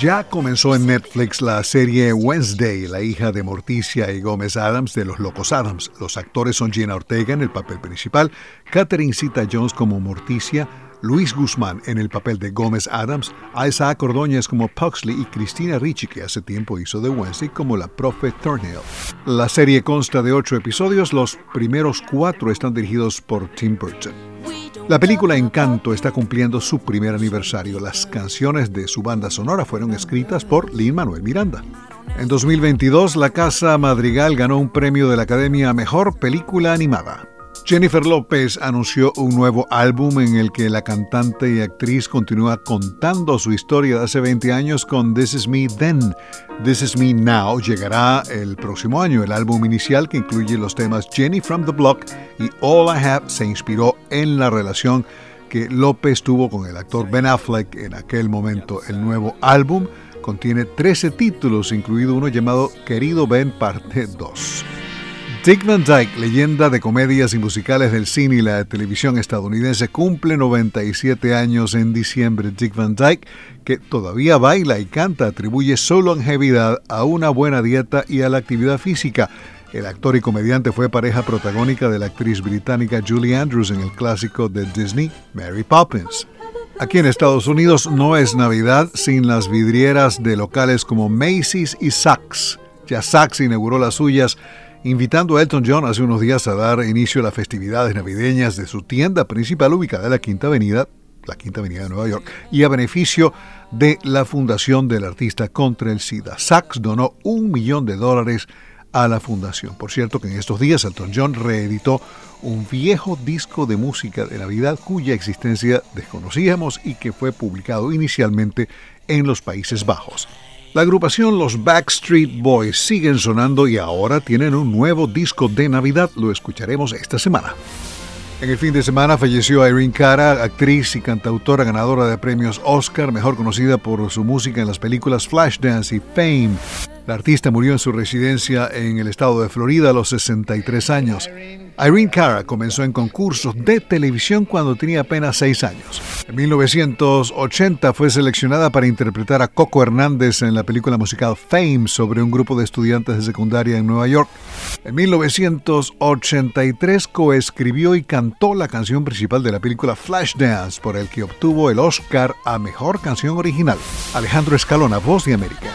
Ya comenzó en Netflix la serie Wednesday, la hija de Morticia y Gómez Adams de los Locos Adams. Los actores son Gina Ortega en el papel principal, Catherine Zeta Jones como Morticia, Luis Guzmán en el papel de Gómez Adams, Isaac Ordóñez como Puxley y Cristina Ricci, que hace tiempo hizo de Wednesday, como la profe Thornhill. La serie consta de ocho episodios, los primeros cuatro están dirigidos por Tim Burton. La película Encanto está cumpliendo su primer aniversario. Las canciones de su banda sonora fueron escritas por Lin Manuel Miranda. En 2022, La Casa Madrigal ganó un premio de la Academia a Mejor Película Animada. Jennifer López anunció un nuevo álbum en el que la cantante y actriz continúa contando su historia de hace 20 años con This Is Me Then. This Is Me Now llegará el próximo año. El álbum inicial, que incluye los temas Jenny from the Block y All I Have, se inspiró en la relación que López tuvo con el actor Ben Affleck en aquel momento. El nuevo álbum contiene 13 títulos, incluido uno llamado Querido Ben Parte 2. Dick Van Dyke, leyenda de comedias y musicales del cine y la televisión estadounidense, cumple 97 años en diciembre. Dick Van Dyke, que todavía baila y canta, atribuye su longevidad a una buena dieta y a la actividad física. El actor y comediante fue pareja protagónica de la actriz británica Julie Andrews en el clásico de Disney, Mary Poppins. Aquí en Estados Unidos no es Navidad sin las vidrieras de locales como Macy's y Saks. Ya Saks inauguró las suyas invitando a Elton John hace unos días a dar inicio a las festividades navideñas de su tienda principal ubicada en la Quinta Avenida, la Quinta Avenida de Nueva York, y a beneficio de la Fundación del Artista contra el SIDA. Sachs donó un millón de dólares a la fundación. Por cierto que en estos días Elton John reeditó un viejo disco de música de Navidad cuya existencia desconocíamos y que fue publicado inicialmente en los Países Bajos. La agrupación Los Backstreet Boys siguen sonando y ahora tienen un nuevo disco de Navidad. Lo escucharemos esta semana. En el fin de semana falleció Irene Cara, actriz y cantautora ganadora de premios Oscar, mejor conocida por su música en las películas Flashdance y Fame. La artista murió en su residencia en el estado de Florida a los 63 años. Irene Cara comenzó en concursos de televisión cuando tenía apenas 6 años. En 1980 fue seleccionada para interpretar a Coco Hernández en la película musical Fame sobre un grupo de estudiantes de secundaria en Nueva York. En 1983 coescribió y cantó la canción principal de la película Flashdance, por el que obtuvo el Oscar a Mejor Canción Original. Alejandro Escalona, Voz de América.